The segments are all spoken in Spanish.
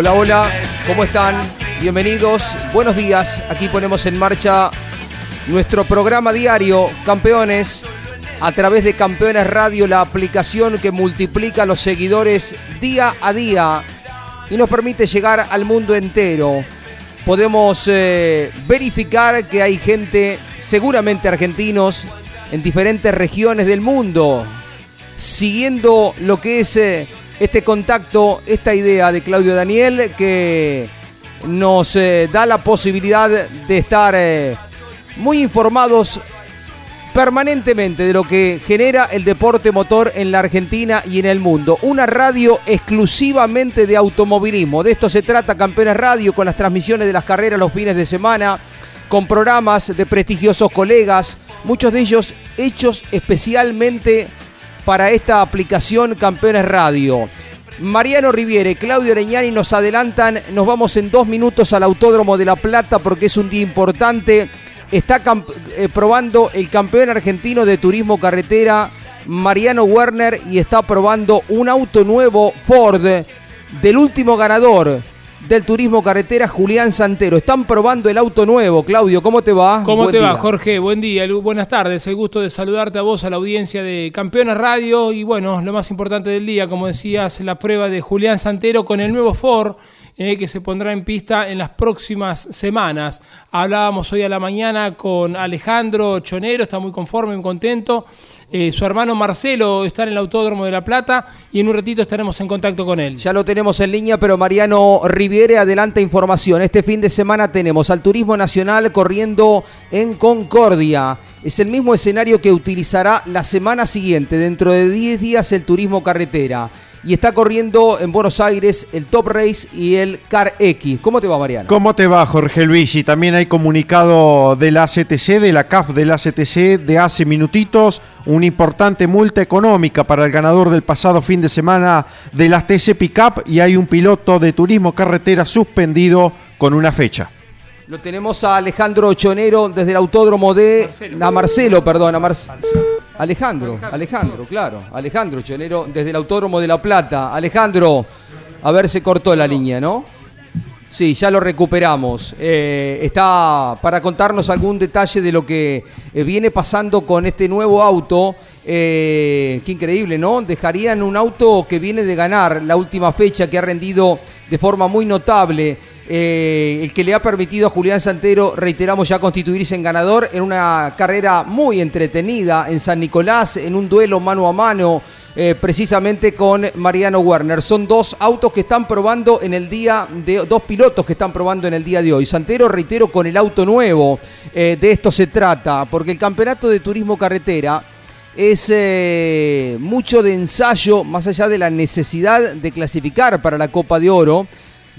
Hola, hola, ¿cómo están? Bienvenidos, buenos días. Aquí ponemos en marcha nuestro programa diario, Campeones, a través de Campeones Radio, la aplicación que multiplica los seguidores día a día y nos permite llegar al mundo entero. Podemos eh, verificar que hay gente, seguramente argentinos, en diferentes regiones del mundo, siguiendo lo que es eh, este contacto, esta idea de Claudio Daniel que nos eh, da la posibilidad de estar eh, muy informados permanentemente de lo que genera el deporte motor en la Argentina y en el mundo. Una radio exclusivamente de automovilismo. De esto se trata Campeones Radio con las transmisiones de las carreras los fines de semana, con programas de prestigiosos colegas, muchos de ellos hechos especialmente para esta aplicación Campeones Radio. Mariano Riviere, Claudio Areñani nos adelantan, nos vamos en dos minutos al Autódromo de La Plata porque es un día importante. Está eh, probando el campeón argentino de turismo carretera, Mariano Werner, y está probando un auto nuevo Ford del último ganador del turismo carretera, Julián Santero. Están probando el auto nuevo. Claudio, ¿cómo te va? ¿Cómo Buen te va, día. Jorge? Buen día, buenas tardes. El gusto de saludarte a vos, a la audiencia de Campeones Radio. Y bueno, lo más importante del día, como decías, la prueba de Julián Santero con el nuevo Ford eh, que se pondrá en pista en las próximas semanas. Hablábamos hoy a la mañana con Alejandro Chonero, está muy conforme, muy contento. Eh, su hermano Marcelo está en el Autódromo de La Plata y en un ratito estaremos en contacto con él. Ya lo tenemos en línea, pero Mariano Riviere adelanta información. Este fin de semana tenemos al Turismo Nacional corriendo en Concordia. Es el mismo escenario que utilizará la semana siguiente, dentro de 10 días, el Turismo Carretera. Y está corriendo en Buenos Aires el Top Race y el Car X. ¿Cómo te va, Mariano? ¿Cómo te va, Jorge Luis? Y también hay comunicado de la CTC, de la CAF de la CTC, de hace minutitos, una importante multa económica para el ganador del pasado fin de semana de las TC Pickup y hay un piloto de turismo carretera suspendido con una fecha. Lo tenemos a Alejandro Chonero desde el autódromo de. Marcelo. A Marcelo, perdón. A Mar- Alejandro, Alejandro, claro. Alejandro Chonero desde el autódromo de La Plata. Alejandro, a ver, se cortó la línea, ¿no? Sí, ya lo recuperamos. Eh, está para contarnos algún detalle de lo que eh, viene pasando con este nuevo auto. Eh, qué increíble, ¿no? Dejarían un auto que viene de ganar la última fecha, que ha rendido de forma muy notable. Eh, el que le ha permitido a Julián Santero, reiteramos, ya constituirse en ganador en una carrera muy entretenida en San Nicolás, en un duelo mano a mano eh, precisamente con Mariano Werner. Son dos autos que están probando en el día de dos pilotos que están probando en el día de hoy. Santero, reitero, con el auto nuevo. eh, de esto se trata, porque el campeonato de turismo carretera es mucho de ensayo, más allá de la necesidad de clasificar para la Copa de Oro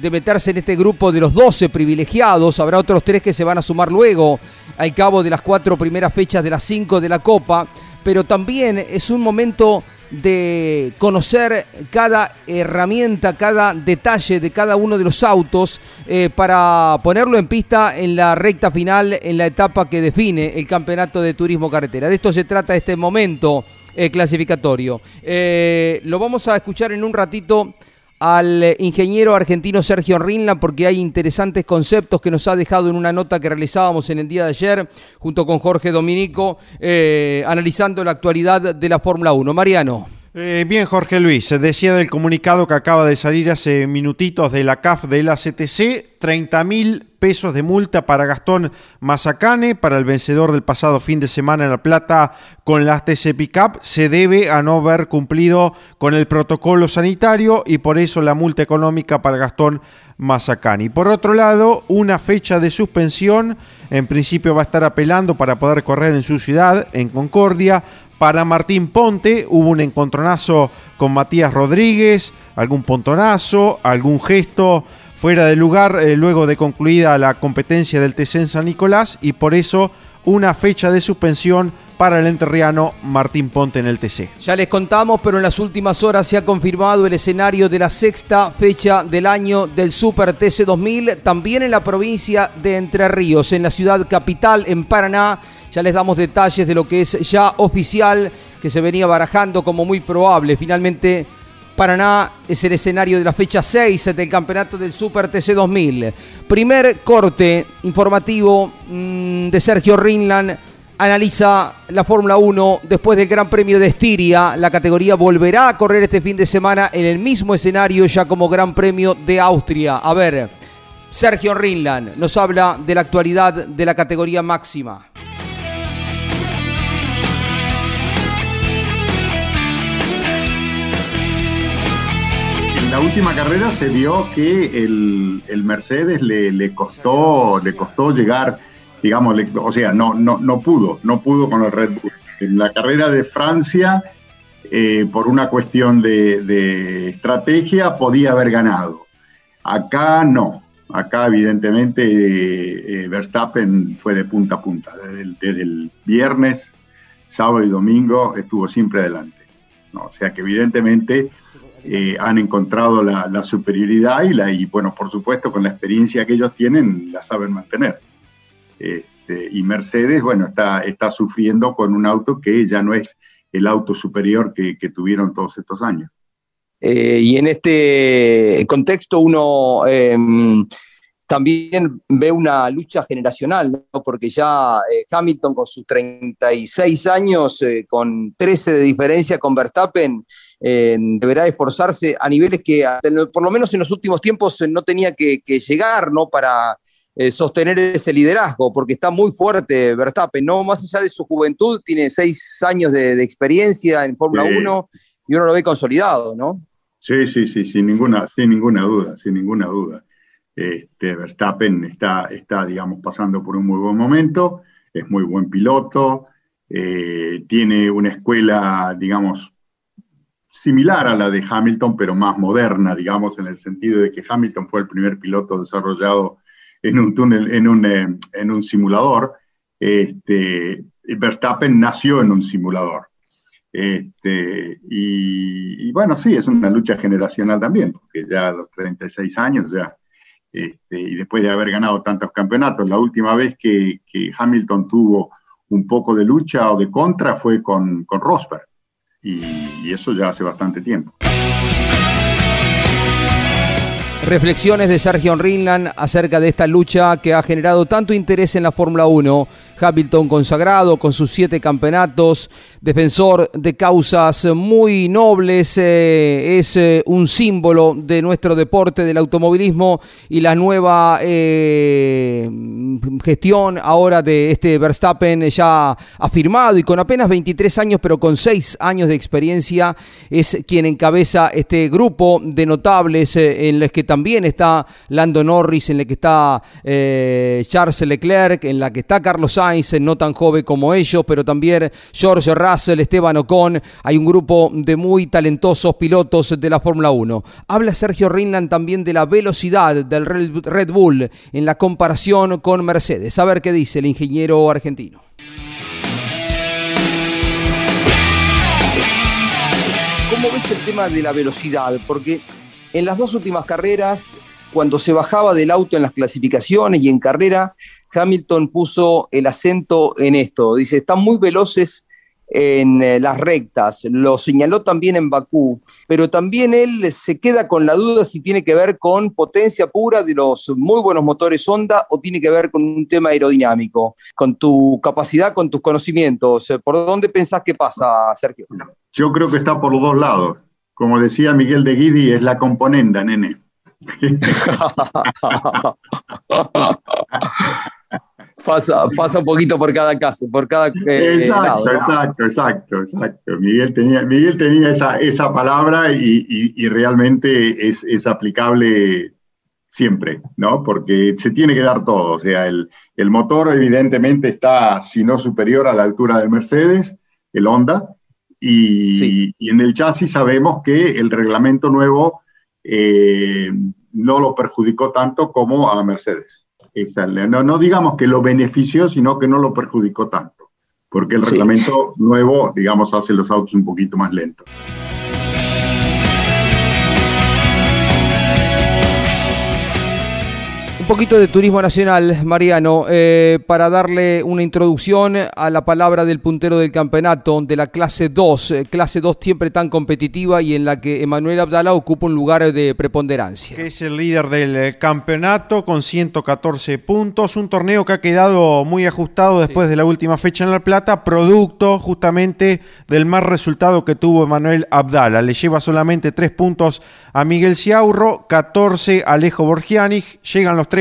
de meterse en este grupo de los 12 privilegiados. Habrá otros tres que se van a sumar luego al cabo de las cuatro primeras fechas de las cinco de la Copa. pero también es un momento de conocer cada herramienta, cada detalle de cada uno de los autos eh, para ponerlo en pista en la recta final, en la etapa que define el campeonato de turismo carretera. De esto se trata este momento eh, clasificatorio. Eh, lo vamos a escuchar en un ratito al ingeniero argentino Sergio Rinla porque hay interesantes conceptos que nos ha dejado en una nota que realizábamos en el día de ayer junto con Jorge Dominico eh, analizando la actualidad de la Fórmula 1. Mariano. Eh, bien, Jorge Luis, se decía del comunicado que acaba de salir hace minutitos de la CAF de la CTC, 30 mil pesos de multa para Gastón Mazacane, para el vencedor del pasado fin de semana en La Plata con la TC Pickup, se debe a no haber cumplido con el protocolo sanitario y por eso la multa económica para Gastón Mazacane. Y por otro lado, una fecha de suspensión, en principio va a estar apelando para poder correr en su ciudad, en Concordia, para Martín Ponte hubo un encontronazo con Matías Rodríguez, algún pontonazo, algún gesto fuera de lugar eh, luego de concluida la competencia del TC en San Nicolás y por eso una fecha de suspensión para el enterriano Martín Ponte en el TC. Ya les contamos, pero en las últimas horas se ha confirmado el escenario de la sexta fecha del año del Super TC 2000, también en la provincia de Entre Ríos, en la ciudad capital, en Paraná ya les damos detalles de lo que es ya oficial, que se venía barajando como muy probable. Finalmente, Paraná es el escenario de la fecha 6 del campeonato del Super TC 2000. Primer corte informativo mm, de Sergio Rinland. Analiza la Fórmula 1 después del Gran Premio de Estiria. La categoría volverá a correr este fin de semana en el mismo escenario ya como Gran Premio de Austria. A ver, Sergio Rinland nos habla de la actualidad de la categoría máxima. La última carrera se vio que el, Mercedes le, costó, le costó llegar, digamos, o sea, no, no, no pudo, no pudo con el Red Bull. En la carrera de Francia, eh, por una cuestión de, estrategia, podía haber ganado. Acá no. Acá, evidentemente, eh, Verstappen fue de punta a punta. Desde el, viernes, sábado y domingo estuvo siempre adelante. ¿no? O sea que, evidentemente, eh, han encontrado la, superioridad y, la, y, bueno, por supuesto, con la experiencia que ellos tienen, la saben mantener. Este, y Mercedes, bueno, está, está sufriendo con un auto que ya no es el auto superior que, tuvieron todos estos años. Eh, y en este contexto uno em, también ve una lucha generacional, porque ya eh, Hamilton con sus 36 años, con 13 de diferencia con Verstappen, deberá esforzarse a niveles que, por lo menos en los últimos tiempos, no tenía que, llegar ¿no? para eh, sostener ese liderazgo, porque está muy fuerte Verstappen, ¿no? Más allá de su juventud, tiene seis años de, experiencia en Fórmula 1 y uno lo ve consolidado, ¿no? Sí, sí, sí, sin ninguna, sin ninguna duda, sin ninguna duda. Este, Verstappen está, está, digamos, pasando por un muy buen momento, es muy buen piloto, eh, tiene una escuela, digamos, similar a la de Hamilton, pero más moderna, digamos, en el sentido de que Hamilton fue el primer piloto desarrollado en un túnel, en un, eh, en un simulador. Este, Verstappen nació en un simulador. Este, y, bueno, sí, es una lucha generacional también, porque ya a los 36 años, ya, este, y después de haber ganado tantos campeonatos, la última vez que, Hamilton tuvo un poco de lucha o de contra fue con, con Rosberg y, eso ya hace bastante tiempo. Reflexiones de Sergio Rinland acerca de esta lucha que ha generado tanto interés en la Fórmula 1 Hamilton consagrado con sus siete campeonatos, defensor de causas muy nobles, eh, es eh, un símbolo de nuestro deporte del automovilismo y la nueva eh, gestión ahora de este Verstappen ya afirmado y con apenas 23 años pero con 6 años de experiencia es quien encabeza este grupo de notables en los que también está Lando Norris, en el que está Charles Leclerc, en la que está Carlos Sainz, no tan joven como ellos, pero también George Russell, Esteban Ocon. Hay un grupo de muy talentosos pilotos de la Fórmula 1. Habla Sergio Rinland también de la velocidad del Red Bull en la comparación con Mercedes. A ver qué dice el ingeniero argentino. es el tema de la velocidad, porque en las dos últimas carreras, cuando se bajaba del auto en las clasificaciones y en carrera, Hamilton puso el acento en esto. Dice, están muy veloces en eh, las rectas, lo señaló también en Bakú, pero también él se queda con la duda si tiene que ver con potencia pura de los muy buenos motores Honda o tiene que ver con un tema aerodinámico, con tu capacidad, con tus conocimientos. ¿Por dónde pensás que pasa, Sergio? Yo creo que está por los dos lados. Como decía Miguel de Guidi, es la componenda, nene. pasa, pasa un poquito por cada caso, por cada eh, exacto, lado, ¿no? exacto, exacto, exacto. Miguel tenía, Miguel tenía esa, esa palabra y, y- y realmente es, es aplicable siempre, ¿no? Porque se tiene que dar todo. O sea, el, el motor evidentemente está, si no superior, a la altura del Mercedes, el Honda, y, Sí. y en el chasis sabemos que el reglamento nuevo eh, no lo perjudicó tanto como a Mercedes. Esa, no, no digamos que lo benefició, sino que no lo perjudicó tanto, porque el Sí. reglamento nuevo, digamos, hace los autos un poquito más lentos. Poquito de turismo nacional, Mariano, eh, para darle una introducción a la palabra del puntero del campeonato de la clase 2, eh, clase 2 siempre tan competitiva y en la que Emanuel Abdala ocupa un lugar de preponderancia. que es el líder del eh, campeonato con 114 puntos, un torneo que ha quedado muy ajustado después de la última fecha en La Plata, producto justamente del mal resultado que tuvo Emanuel Abdala. Le lleva solamente 3 puntos a Miguel Ciaurro, 14 a Alejo Borgiani, llegan los tres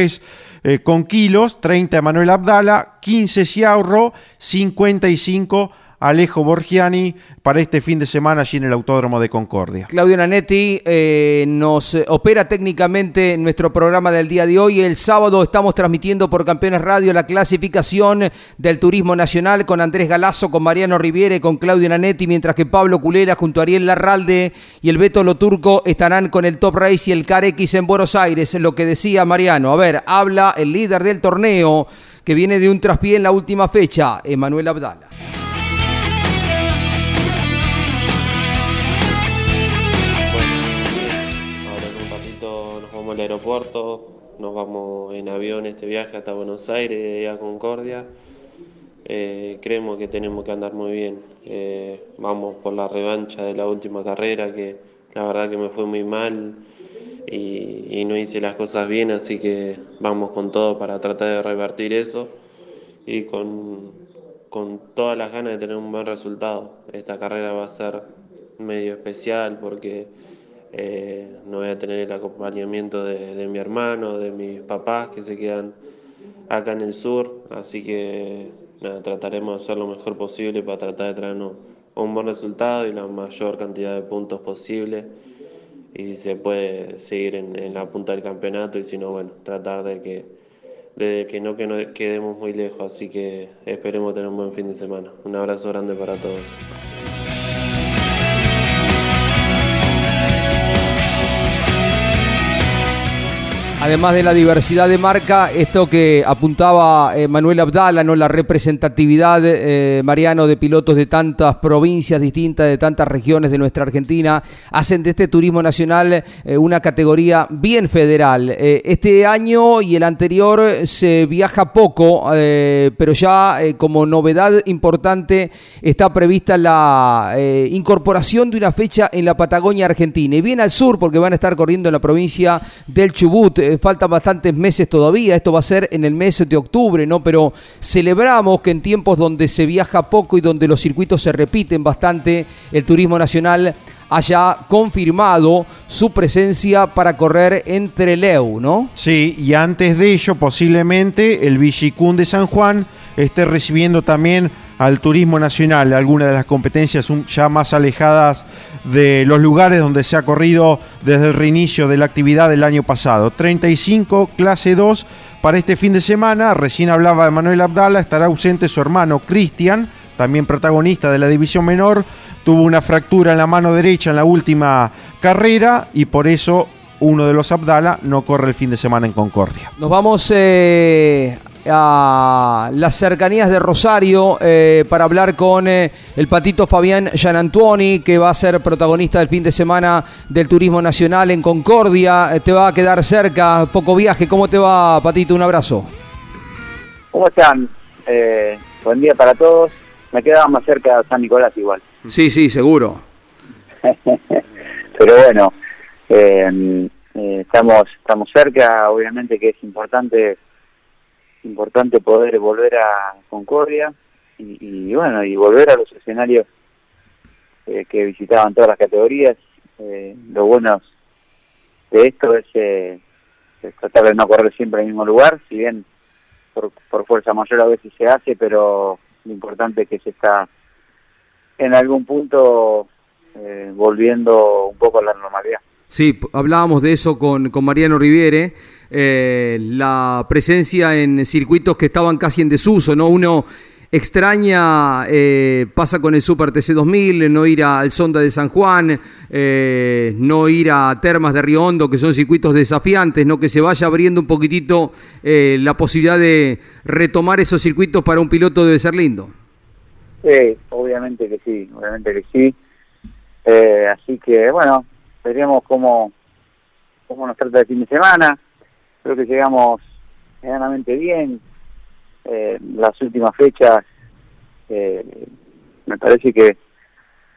eh, con kilos, 30 Emanuel Abdala, 15 Ciaurro, 55 Alejo Borgiani para este fin de semana allí en el Autódromo de Concordia. Claudio Nanetti eh, nos eh, opera técnicamente nuestro programa del día de hoy. El sábado estamos transmitiendo por Campeones Radio la clasificación del Turismo Nacional con Andrés Galazo, con Mariano Riviere, con Claudio Nanetti, mientras que Pablo Culera junto a Ariel Larralde y el Beto Loturco estarán con el Top Race y el Car X en Buenos Aires. Lo que decía Mariano. A ver, habla el líder del torneo que viene de un traspié en la última fecha, Emanuel Abdala. Vamos al aeropuerto, nos vamos en avión este viaje hasta Buenos Aires, a Concordia. Eh, creemos que tenemos que andar muy bien. Eh, vamos por la revancha de la última carrera, que la verdad que me fue muy mal y, y no hice las cosas bien, así que vamos con todo para tratar de revertir eso y con, con todas las ganas de tener un buen resultado. Esta carrera va a ser medio especial porque eh, no voy a tener el acompañamiento de, de mi hermano, de mis papás que se quedan acá en el sur, así que nada, trataremos de hacer lo mejor posible para tratar de traernos un buen resultado y la mayor cantidad de puntos posible y si se puede seguir en, en la punta del campeonato y si no, bueno, tratar de que, de que no que no quedemos muy lejos, así que esperemos tener un buen fin de semana. Un abrazo grande para todos. Además de la diversidad de marca, esto que apuntaba eh, Manuel Abdala, ¿no? la representatividad, eh, Mariano, de pilotos de tantas provincias distintas, de tantas regiones de nuestra Argentina, hacen de este turismo nacional eh, una categoría bien federal. Este año y el anterior se viaja poco, pero ya como novedad importante está prevista la incorporación de una fecha en la Patagonia Argentina. Y bien al sur, porque van a estar corriendo en la provincia del Chubut. Faltan bastantes meses todavía, esto va a ser en el mes de octubre, ¿no? Pero celebramos que en tiempos donde se viaja poco y donde los circuitos se repiten bastante, el turismo nacional haya confirmado su presencia para correr en Treleu, ¿no? Sí, y antes de ello, posiblemente el Villicún de San Juan esté recibiendo también al turismo nacional, algunas de las competencias ya más alejadas de los lugares donde se ha corrido desde el reinicio de la actividad del año pasado. 35, clase 2 para este fin de semana. Recién hablaba de Manuel Abdala, estará ausente su hermano Cristian, también protagonista de la división menor. Tuvo una fractura en la mano derecha en la última carrera y por eso uno de los Abdala no corre el fin de semana en Concordia. Nos vamos eh, a las cercanías de Rosario eh, para hablar con eh, el patito Fabián Gianantuoni, que va a ser protagonista del fin de semana del Turismo Nacional en Concordia. Eh, te va a quedar cerca, poco viaje. ¿Cómo te va, patito? Un abrazo. ¿Cómo están? Eh, buen día para todos. Me quedaba más cerca de San Nicolás igual. Sí, sí, seguro. Pero bueno, eh, eh, estamos estamos cerca. Obviamente que es importante importante poder volver a Concordia y, y bueno y volver a los escenarios eh, que visitaban todas las categorías. Eh, lo bueno de esto es, eh, tratar de no correr siempre en el mismo lugar, si bien por, por fuerza mayor a veces se hace, pero lo importante es que se está en algún punto eh, volviendo un poco a la normalidad. Sí, hablábamos de eso con, con Mariano Riviere, eh, la presencia en circuitos que estaban casi en desuso, ¿no? Uno extraña, eh, pasa con el Super TC 2000, no ir al Sonda de San Juan, eh, no ir a Termas de Río Hondo, que son circuitos desafiantes, ¿no? Que se vaya abriendo un poquitito eh, la posibilidad de retomar esos circuitos para un piloto debe ser lindo. Sí, obviamente que sí, obviamente que sí. Así que, bueno, veremos cómo, cómo nos trata el fin de semana. Creo que llegamos medianamente bien. Eh, las últimas fechas, eh, me parece que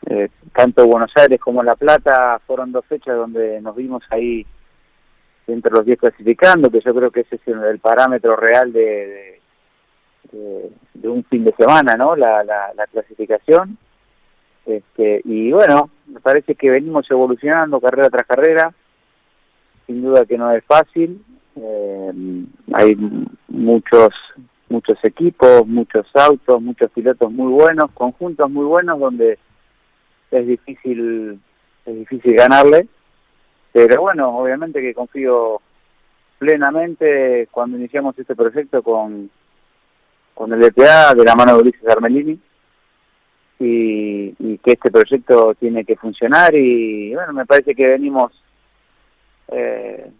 eh, tanto Buenos Aires como La Plata fueron dos fechas donde nos vimos ahí entre los 10 clasificando, que yo creo que ese es el, parámetro real de, de, de- de un fin de semana, ¿no? La, la, la clasificación. Este, y bueno, me parece que venimos evolucionando carrera tras carrera. Sin duda que no es fácil. Eh, hay muchos muchos equipos, muchos autos, muchos pilotos muy buenos, conjuntos muy buenos donde es difícil es difícil ganarle. Pero bueno, obviamente que confío plenamente cuando iniciamos este proyecto con, con el EPA de la mano de Ulises Armelini y, y que este proyecto tiene que funcionar y bueno, me parece que venimos eh,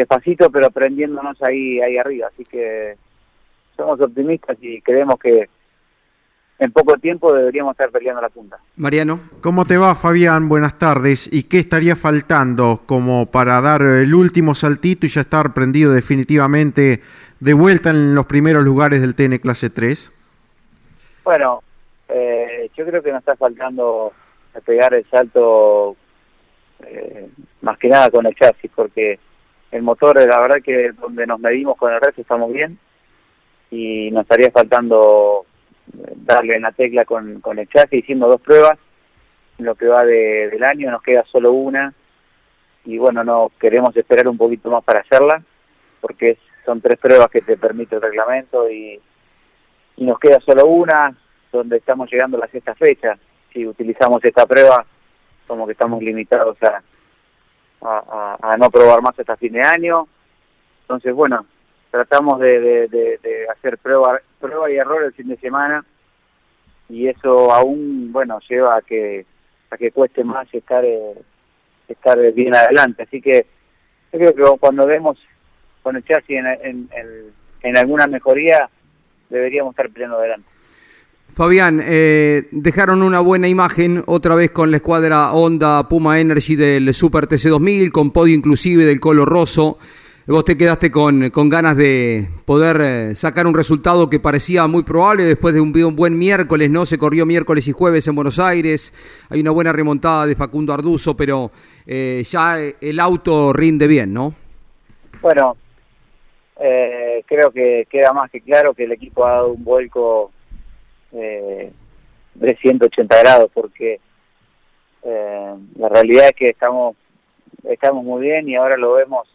despacito pero prendiéndonos ahí, ahí arriba, así que somos optimistas y creemos que en poco tiempo deberíamos estar peleando la punta. Mariano. ¿Cómo te va, Fabián? Buenas tardes. ¿Y qué estaría faltando como para dar el último saltito y ya estar prendido definitivamente de vuelta en los primeros lugares del TN Clase 3? Bueno, eh, yo creo que nos está faltando pegar el salto eh, más que nada con el chasis, porque el motor, la verdad que donde nos medimos con el resto estamos bien. Y nos estaría faltando eh, darle en la tecla con, con el chasis, hicimos dos pruebas, en lo que va de- del año nos queda solo una. Y bueno, no queremos esperar un poquito más para hacerla, porque son tres pruebas que te permite el reglamento y, y nos queda solo una, donde estamos llegando a la sexta fecha. Si utilizamos esta prueba, como que estamos limitados a, a, no probar más hasta fin de año. Entonces, bueno, tratamos de, de- hacer prueba, prueba y error el fin de semana y eso aún, bueno, lleva a que a que cueste más estar eh, estar bien adelante. Así que yo creo que cuando vemos con el chasis en- en alguna mejoría, deberíamos estar peleando adelante. Fabián, eh, dejaron una buena imagen otra vez con la escuadra Honda Puma Energy del Super TC2000, con podio inclusive del Colo Rosso. Vos te quedaste con, con ganas de poder eh, sacar un resultado que parecía muy probable después de un, buen miércoles, ¿no? Se corrió miércoles y jueves en Buenos Aires. Hay una buena remontada de Facundo Arduzo, pero eh, ya el auto rinde bien, ¿no? Bueno, eh, creo que queda más que claro que el equipo ha dado un vuelco eh, de 180 grados porque eh, la realidad es que estamos estamos muy bien y ahora lo vemos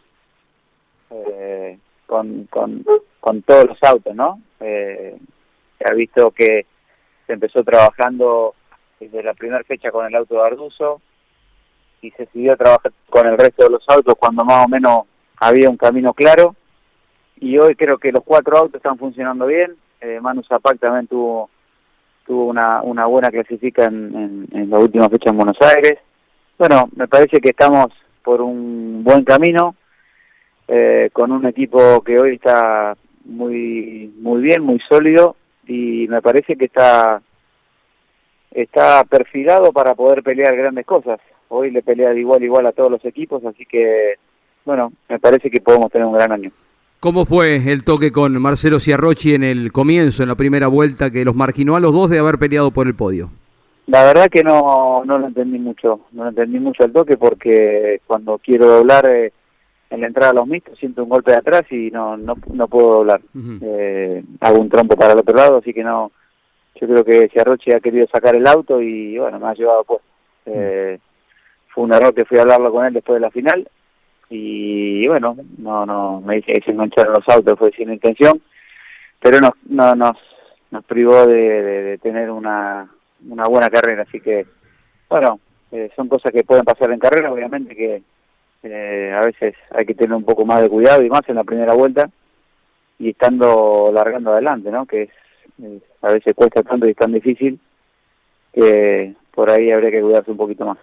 eh, con, con, con todos los autos, ¿no? Eh, se ha visto que se empezó trabajando desde la primera fecha con el auto de Arduzo y se siguió trabajando con el resto de los autos cuando más o menos había un camino claro y hoy creo que los cuatro autos están funcionando bien. Eh, Manu Zapac también tuvo tuvo una, una buena clasifica en, en, en la última fecha en Buenos Aires. Bueno, me parece que estamos por un buen camino, eh, con un equipo que hoy está muy muy bien, muy sólido y me parece que está está perfilado para poder pelear grandes cosas. Hoy le pelea de igual igual a todos los equipos, así que bueno, me parece que podemos tener un gran año. ¿Cómo fue el toque con Marcelo Ciarrochi en el comienzo, en la primera vuelta, que los marginó a los dos de haber peleado por el podio? La verdad que no, no lo entendí mucho, no lo entendí mucho el toque porque cuando quiero doblar eh, en la entrada a los mixtos siento un golpe de atrás y no, no, no puedo doblar. eh, hago un trompo para el otro lado, así que no, yo creo que Ciarrochi ha querido sacar el auto y bueno, me ha llevado pues. Eh, fue un error que fui a hablarlo con él después de la final y bueno, no, no, me dice que se los autos, fue sin intención, pero nos, no, nos, nos privó de, de, tener una, una buena carrera, así que bueno, eh, son cosas que pueden pasar en carrera, obviamente que eh, a veces hay que tener un poco más de cuidado y más en la primera vuelta y estando largando adelante, ¿no? Que es- a veces cuesta tanto y es tan difícil que por ahí habría que cuidarse un poquito más.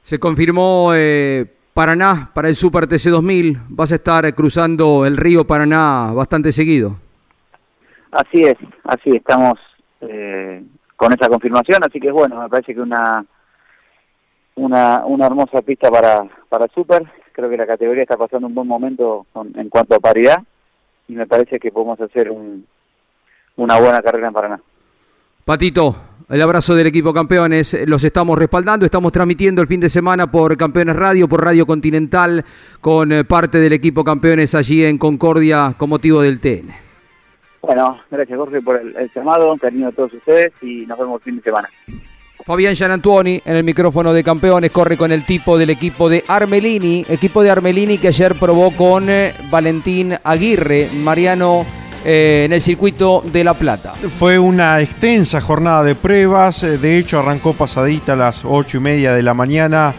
Se confirmó eh, Paraná para el Super TC 2000. Vas a estar cruzando el río Paraná bastante seguido. Así es, así estamos eh, con esa confirmación, así que bueno, me parece que una una, una hermosa pista para, para el Super, creo que la categoría está pasando un buen momento con- en cuanto a paridad y me parece que podemos hacer un, una buena carrera en Paraná. Patito, el abrazo del equipo campeones. Los estamos respaldando. Estamos transmitiendo el fin de semana por Campeones Radio, por Radio Continental, con eh, parte del equipo campeones allí en Concordia con motivo del TN. Bueno, gracias Jorge por el, el llamado, cariño a todos ustedes y nos vemos el fin de semana. Fabián Gianantuoni en el micrófono de campeones corre con el tipo del equipo de Armelini, equipo de Armelini que ayer probó con eh, Valentín Aguirre, Mariano eh, en el circuito de La Plata. Fue una extensa jornada de pruebas, eh, de hecho arrancó pasadita a las ocho y media de la mañana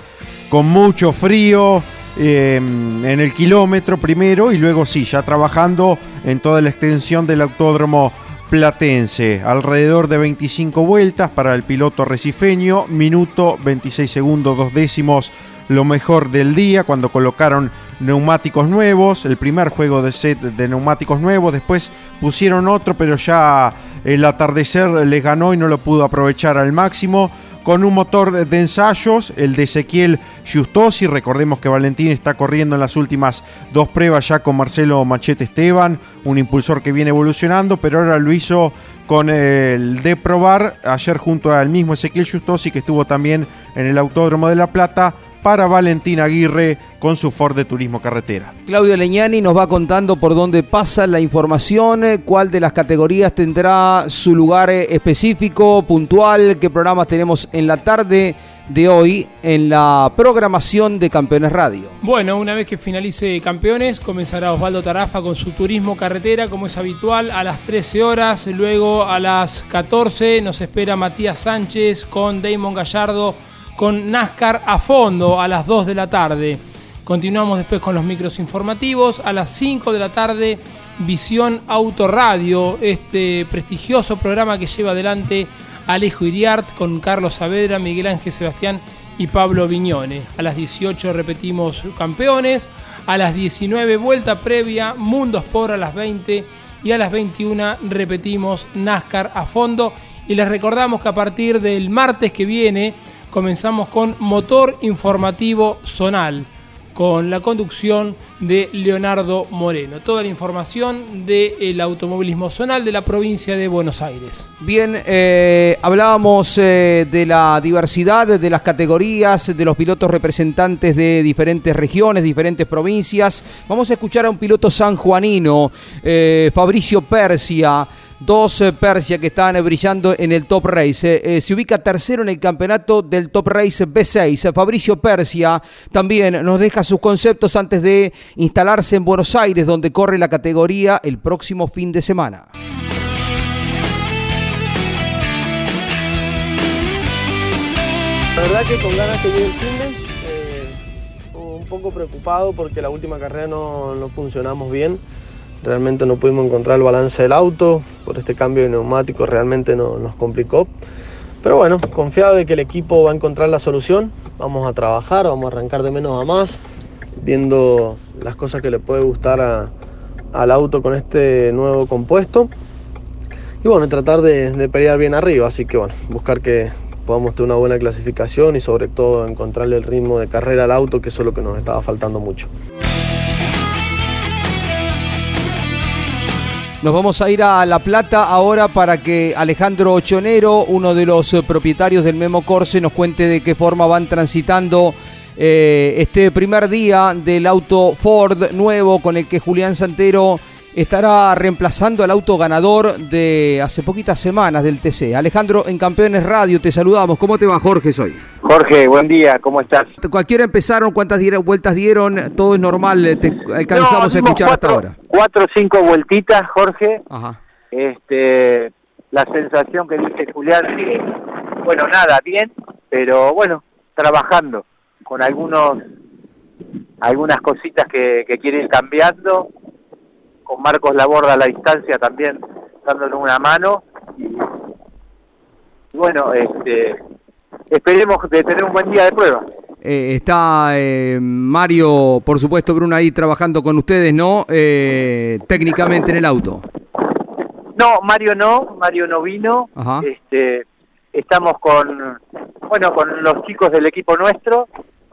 con mucho frío eh, en el kilómetro primero y luego sí, ya trabajando en toda la extensión del autódromo platense. Alrededor de 25 vueltas para el piloto recifeño, minuto 26 segundos, dos décimos, lo mejor del día cuando colocaron neumáticos nuevos, el primer juego de set de neumáticos nuevos, después pusieron otro, pero ya el atardecer les ganó y no lo pudo aprovechar al máximo. Con un motor de ensayos, el de Ezequiel Giustosi. Recordemos que Valentín está corriendo en las últimas dos pruebas ya con Marcelo Machete Esteban, un impulsor que viene evolucionando, pero ahora lo hizo con el de probar ayer junto al mismo Ezequiel Giustosi que estuvo también en el Autódromo de La Plata para Valentín Aguirre con su Ford de Turismo Carretera. Claudio Leñani nos va contando por dónde pasa la información, eh, cuál de las categorías tendrá su lugar eh, específico, puntual, qué programas tenemos en la tarde de hoy en la programación de Campeones Radio. Bueno, una vez que finalice Campeones, comenzará Osvaldo Tarafa con su turismo carretera, como es habitual, a las 13 horas. Luego a las 14 nos espera Matías Sánchez con Damon Gallardo, con NASCAR a fondo a las 2 de la tarde. Continuamos después con los micros informativos. A las 5 de la tarde, Visión Autoradio, este prestigioso programa que lleva adelante Alejo Iriart con Carlos Saavedra, Miguel Ángel Sebastián y Pablo Viñone. A las 18 repetimos campeones. A las 19 vuelta previa, Mundo Sport a las 20 y a las 21 repetimos NASCAR a fondo. Y les recordamos que a partir del martes que viene comenzamos con Motor Informativo Zonal con la conducción de Leonardo Moreno. Toda la información del automovilismo zonal de la provincia de Buenos Aires. Bien, eh, hablábamos eh, de la diversidad de las categorías, de los pilotos representantes de diferentes regiones, diferentes provincias. Vamos a escuchar a un piloto sanjuanino, eh, Fabricio Persia. Dos eh, Persia que están eh, brillando en el Top Race. Eh, se ubica tercero en el campeonato del Top Race B6. Fabricio Persia también nos deja sus conceptos antes de instalarse en Buenos Aires, donde corre la categoría el próximo fin de semana. La verdad que con ganas que llegue el fin de, un poco preocupado porque la última carrera no, no funcionamos bien. Realmente no pudimos encontrar el balance del auto, por este cambio de neumáticos realmente no- nos complicó. Pero bueno, confiado de que el equipo va a encontrar la solución. Vamos a trabajar, vamos a arrancar de menos a más, viendo las cosas que le puede gustar al auto con este nuevo compuesto. Y bueno, tratar de, de pelear bien arriba, así que bueno, buscar que podamos tener una buena clasificación y sobre todo encontrarle el ritmo de carrera al auto, que eso es lo que nos estaba faltando mucho. Nos vamos a ir a La Plata ahora para que Alejandro Ochonero, uno de los eh, propietarios del Memo Corse, nos cuente de qué forma van transitando eh, este primer día del auto Ford nuevo con el que Julián Santero estará reemplazando al auto ganador de hace poquitas semanas del TC. Alejandro, en Campeones Radio te saludamos. ¿Cómo te va Jorge hoy? Jorge, buen día, ¿cómo estás? Cualquiera empezaron, cuántas dieron- vueltas dieron, todo es normal, te alcanzamos a No, escuchar hasta cuatro- ahora. Cuatro o cinco vueltitas, Jorge. Ajá. Este, la sensación que dice Julián, que, bueno, nada, bien, pero bueno, trabajando con algunos algunas cositas que, que quiere ir cambiando, con Marcos Laborda a la distancia también dándole una mano. Y bueno, este, esperemos de tener un buen día de prueba. Eh, está eh, Mario, por supuesto, Bruno ahí trabajando con ustedes, ¿no? Eh, técnicamente en el auto. No, Mario no, Mario no vino. Ajá. Este, estamos con, bueno, con los chicos del equipo nuestro,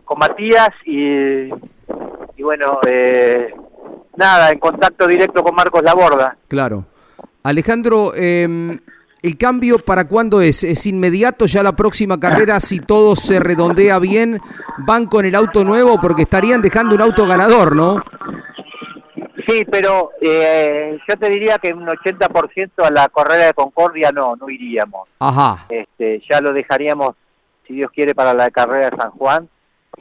con Matías y, y bueno, eh, nada, en contacto directo con Marcos Laborda. Claro. Alejandro, eh, ¿el cambio para cuándo es? ¿Es inmediato ya la próxima carrera? Si todo se redondea bien, van con el auto nuevo porque estarían dejando un auto ganador, ¿no? Sí, pero eh, yo te diría que un 80% a la carrera de Concordia no, no iríamos. Ajá. Este, ya lo dejaríamos, si Dios quiere, para la carrera de San Juan,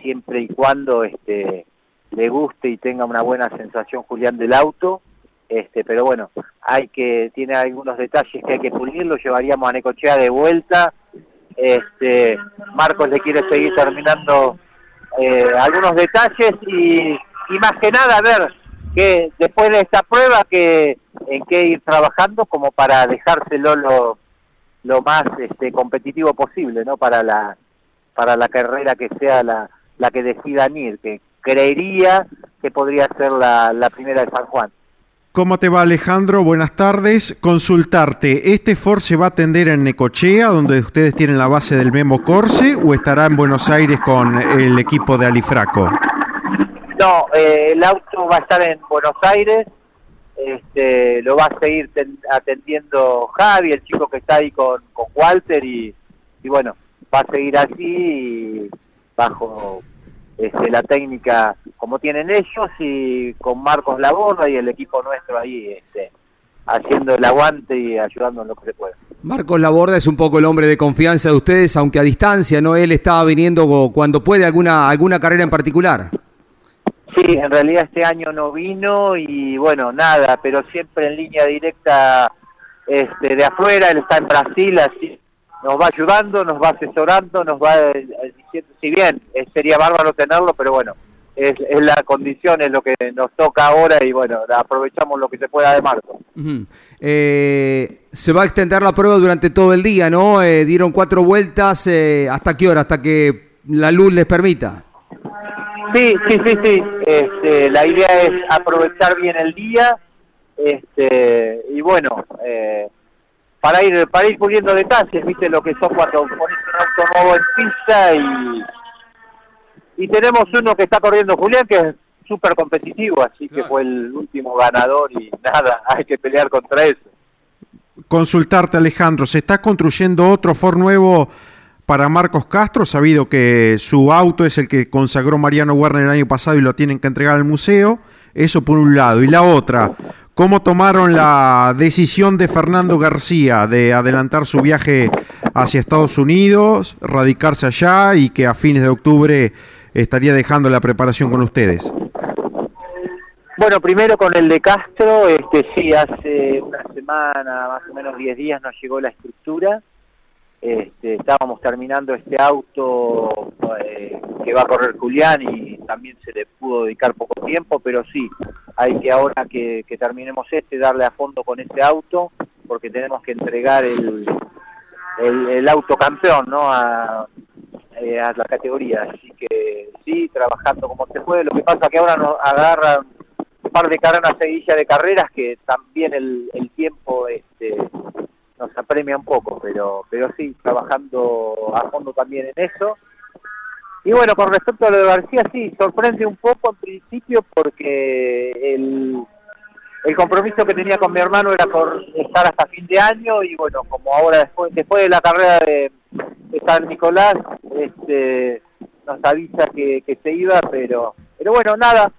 siempre y cuando este, le guste y tenga una buena sensación Julián del auto. Este, pero bueno, hay que tiene algunos detalles que hay que pulir, lo llevaríamos a Necochea de vuelta. Este, Marcos le quiere seguir terminando eh, algunos detalles y, y más que nada a ver que después de esta prueba que en qué ir trabajando como para dejárselo lo, lo más este, competitivo posible, ¿no? Para la para la carrera que sea la, la que decidan ir, que creería que podría ser la, la primera de San Juan. ¿Cómo te va Alejandro? Buenas tardes. Consultarte, ¿este Ford se va a atender en Necochea, donde ustedes tienen la base del Memo Corse, o estará en Buenos Aires con el equipo de Alifraco? No, eh, el auto va a estar en Buenos Aires, este, lo va a seguir ten- atendiendo Javi, el chico que está ahí con, con Walter, y, y bueno, va a seguir así y bajo este, la técnica como tienen ellos y con Marcos Laborda y el equipo nuestro ahí este, haciendo el aguante y ayudando en lo que se pueda. Marcos Laborda es un poco el hombre de confianza de ustedes, aunque a distancia, ¿no? Él está viniendo cuando puede alguna, alguna carrera en particular. Sí, en realidad este año no vino y bueno, nada, pero siempre en línea directa este, de afuera, él está en Brasil, así nos va ayudando, nos va asesorando, nos va eh, eh, diciendo, si bien eh, sería bárbaro tenerlo, pero bueno, es, es la condición, es lo que nos toca ahora y bueno, aprovechamos lo que se pueda de. Eh, se va a extender la prueba durante todo el día, ¿no? Eh, dieron cuatro vueltas, eh, ¿hasta qué hora? Hasta que la luz les permita. Sí, sí, sí, sí. Este, la idea es aprovechar bien el día, este, y bueno, eh, para ir para ir puliendo detalles, viste lo que son cuando pones un auto nuevo en pista y y tenemos uno que está corriendo Julián que es súper competitivo, así que fue el último ganador y nada, hay que pelear contra eso. Consultarte Alejandro, ¿se está construyendo otro Ford nuevo para Marcos Castro, sabido que su auto es el que consagró Mariano Werner el año pasado y lo tienen que entregar al museo? Eso por un lado. Y la otra, ¿cómo tomaron la decisión de Fernando García de adelantar su viaje hacia Estados Unidos, radicarse allá y que a fines de octubre estaría dejando la preparación con ustedes? Bueno, primero con el de Castro, este sí, hace una semana, más o menos 10 días nos llegó la estructura. Este, estábamos terminando este auto eh, que va a correr Julián y también se le pudo dedicar poco tiempo, pero sí, hay que ahora que, terminemos este, darle a fondo con este auto, porque tenemos que entregar el, el, auto campeón ¿no? a, eh, a la categoría. Así que sí, trabajando como se puede. Lo que pasa que ahora nos agarran par de carreras, seguilla de carreras que también el, el tiempo este, nos apremia un poco, pero, pero sí, trabajando a fondo también en eso. Y bueno, con respecto a lo de García, sí, sorprende un poco en principio porque el, el compromiso que tenía con mi hermano era por estar hasta fin de año y bueno, como ahora después, después de la carrera de, de San Nicolás, este, nos avisa que, que se iba, pero, pero bueno, nada,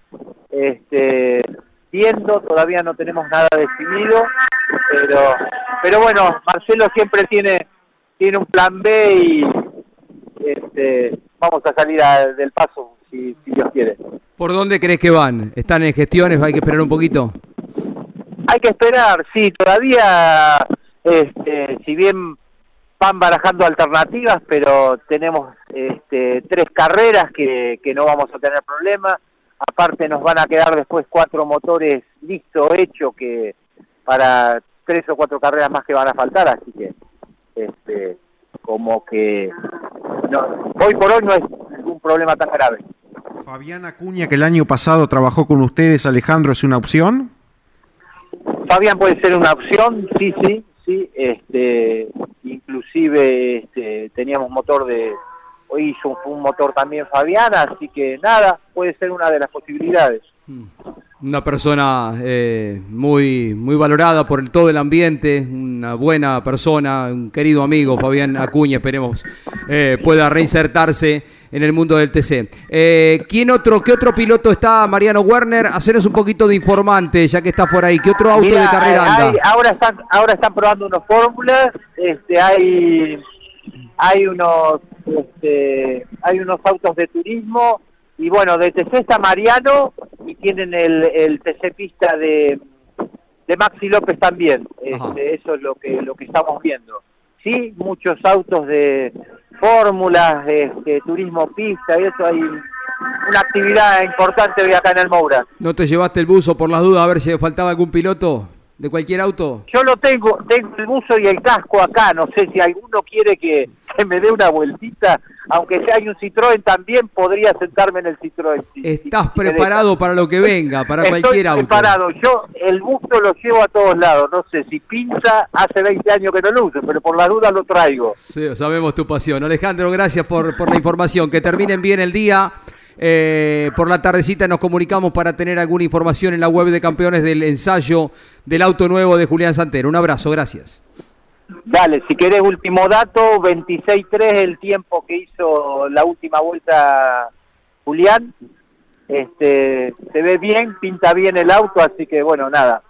este, todavía no tenemos nada definido, pero, pero bueno, Marcelo siempre tiene, tiene un plan B y este, vamos a salir a- del paso si, si Dios quiere. ¿Por dónde crees que van? ¿Están en gestiones? ¿Hay que esperar un poquito? Hay que esperar, sí, todavía, este, si bien van barajando alternativas, pero tenemos este, tres carreras que, que no vamos a tener problema. Aparte nos van a quedar después cuatro motores listo, hecho, que para tres o cuatro carreras más que van a faltar, así que este, como que no, hoy por hoy no es un problema tan grave. Fabián Acuña, que el año pasado trabajó con ustedes, Alejandro, ¿es una opción? Fabián puede ser una opción, sí, sí, sí, este, inclusive este, teníamos motor de, hoy hizo un, un motor también Fabián, así que nada, puede ser una de las posibilidades. Una persona eh, muy, muy valorada por el- todo el ambiente, una buena persona, un querido amigo, Fabián Acuña, esperemos eh, pueda reinsertarse en el mundo del TC. Eh, ¿Quién otro, qué otro piloto está, Mariano Werner? Haceros un poquito de informante, ya que estás por ahí. ¿Qué otro auto de carrera hay- anda? ahora están, ahora están probando unos fórmulas, este, hay, hay unos, este, hay unos autos de turismo y bueno, de TC está Mariano y tienen el, el TC pista de, de Maxi López también. Este, eso es lo que lo que estamos viendo. Sí, muchos autos de fórmulas, este, turismo pista y eso hay una actividad importante hoy acá en el Moura. ¿No te llevaste el buzo por las dudas a ver si faltaba algún piloto de cualquier auto? Yo lo tengo, tengo el buzo y el casco acá, no sé si alguno quiere que, que me dé una vueltita, aunque sea hay un Citroën también, podría sentarme en el Citroën. si- Estás si preparado para lo que venga, para Estoy cualquier auto. preparado, yo el buzo lo llevo a todos lados, no sé si pinza, hace 20 años que no lo uso, pero por la duda lo traigo. Sí, sabemos tu pasión. Alejandro, gracias por, por la información. Que terminen bien el día. Eh, por la tardecita nos comunicamos para tener alguna información en la web de campeones del ensayo del auto nuevo de Julián Santero. Un abrazo, gracias. Dale, si querés último dato, 26.3 el tiempo que hizo la última vuelta Julián. Este, se ve bien, pinta bien el auto, así que bueno, nada.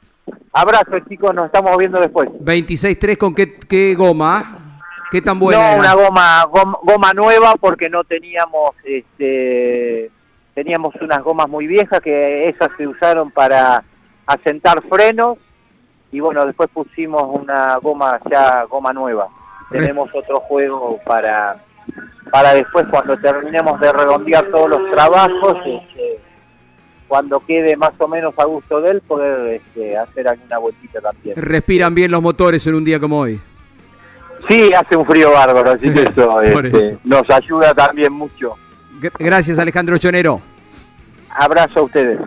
Abrazo chicos, nos estamos viendo después. 26.3 con qué, qué goma. ¿Qué tan buena no, era? una goma, goma goma nueva porque no teníamos este teníamos unas gomas muy viejas que esas se usaron para asentar frenos y bueno, después pusimos una goma ya goma nueva. Tenemos otro juego para para después cuando terminemos de redondear todos los trabajos, este, cuando quede más o menos a gusto de él, poder este, hacer alguna vueltita también. Respiran bien los motores en un día como hoy. Sí, hace un frío bárbaro, así que eso, este, eso. nos ayuda también mucho. Gr- Gracias, Alejandro Chonero. Abrazo a ustedes.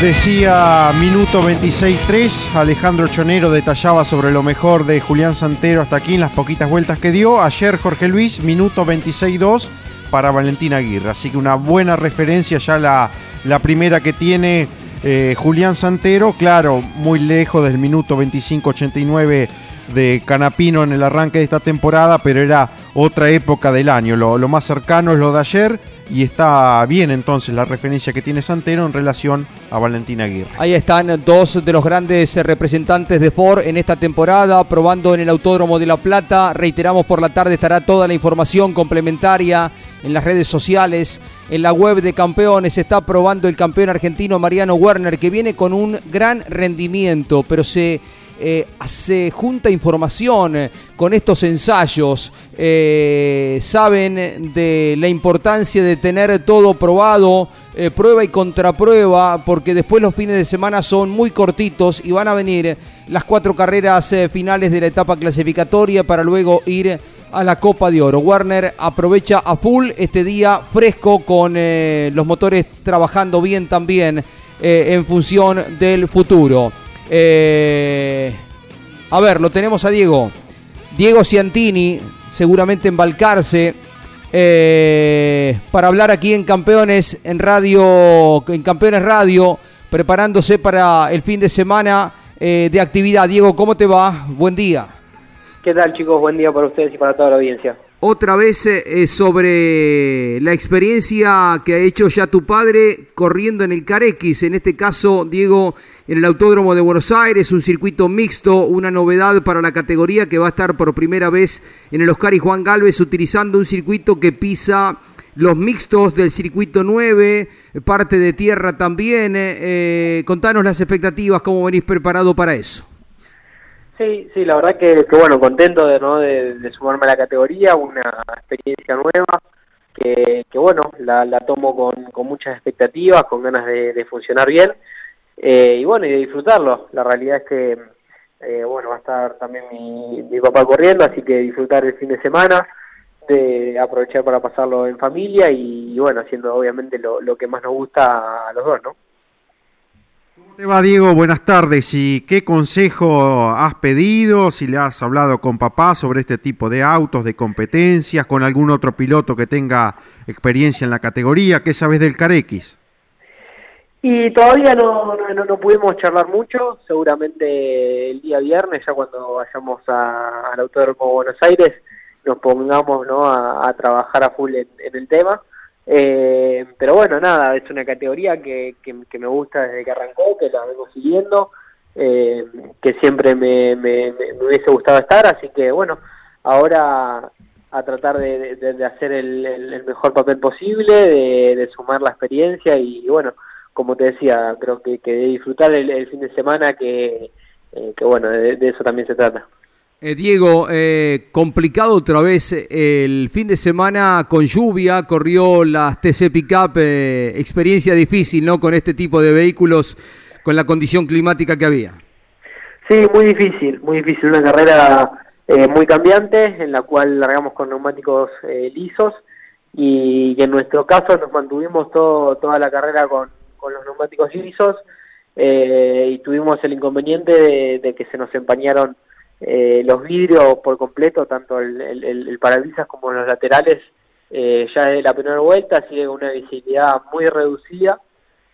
Decía minuto 26.3, Alejandro Chonero detallaba sobre lo mejor de Julián Santero hasta aquí en las poquitas vueltas que dio. Ayer Jorge Luis, minuto 26.2 para Valentín Aguirre. Así que una buena referencia ya la, la primera que tiene eh, Julián Santero. Claro, muy lejos del minuto 25.89 de Canapino en el arranque de esta temporada, pero era otra época del año. Lo, más cercano es lo de ayer y está bien entonces la referencia que tiene Santero en relación a Valentín Aguirre. Ahí están dos de los grandes eh, representantes de Ford en esta temporada, probando en el Autódromo de La Plata. Reiteramos, por la tarde estará toda la información complementaria en las redes sociales, en la web de campeones. Está probando el campeón argentino Mariano Werner, que viene con un gran rendimiento, pero se eh, se junta información eh, con estos ensayos, eh, saben de la importancia de tener todo probado, eh, prueba y contraprueba, porque después los fines de semana son muy cortitos y van a venir las cuatro carreras finales de la etapa clasificatoria para luego ir a la Copa de Oro. Warner aprovecha a full este día fresco con los motores trabajando bien también en función del futuro. Eh, a ver, lo tenemos a Diego. Diego Ciantini, seguramente en Balcarce, eh, para hablar aquí en Campeones en Radio, en Campeones Radio, preparándose para el fin de semana eh, de actividad. Diego, ¿cómo te va? Buen día. ¿Qué tal chicos? Buen día para ustedes y para toda la audiencia. Otra vez eh, sobre la experiencia que ha hecho ya tu padre corriendo en el Carex, en este caso, Diego, en el Autódromo de Buenos Aires, un circuito mixto, una novedad para la categoría que va a estar por primera vez en el Oscar y Juan Galvez utilizando un circuito que pisa los mixtos del circuito 9, parte de tierra también. eh, eh, contanos las expectativas, cómo venís preparado para eso. Sí, sí, la verdad que, bueno, contento de, sumarme a la categoría, una experiencia nueva, que, bueno, la, la tomo con, muchas expectativas, con ganas de funcionar bien, eh, y bueno, y de disfrutarlo. La realidad es que, eh, bueno, va a estar también mi, mi papá corriendo, así que disfrutar el fin de semana, de aprovechar para pasarlo en familia y, bueno, haciendo obviamente lo, lo que más nos gusta a los dos, ¿no? ¿Cómo te va, Diego? Buenas tardes. ¿Y qué consejo has pedido? Si le has hablado con papá sobre este tipo de autos, de competencias, con algún otro piloto que tenga experiencia en la categoría. ¿Qué sabes del Carex? Y todavía no, no, no- pudimos charlar mucho, seguramente el día viernes, ya cuando vayamos a- al Autódromo Buenos Aires, nos pongamos ¿no? a, trabajar a full en, en el tema. Eh, pero bueno, nada, es una categoría que, que, me gusta desde que arrancó, que la vengo siguiendo, eh, que siempre me, me, me- hubiese gustado estar, así que bueno, ahora a tratar de, de- hacer el, el- mejor papel posible, de sumar la experiencia y, bueno, como te decía, creo que, que de disfrutar el, el fin de semana, que, eh, que bueno, de, de eso también se trata. Eh, Diego, eh, complicado otra vez eh, el fin de semana con lluvia, corrió las TC Pickup, experiencia difícil, ¿no? Con este tipo de vehículos, con la condición climática que había. Sí, muy difícil, muy difícil, una carrera eh, muy cambiante en la cual largamos con neumáticos eh, lisos y que en nuestro caso nos mantuvimos todo, toda la carrera con, con los neumáticos lisos eh, y tuvimos el inconveniente de, que se nos empañaron eh, los vidrios por completo, tanto el, el, el- parabrisas como los laterales, eh, ya de la primera vuelta, sigue con una visibilidad muy reducida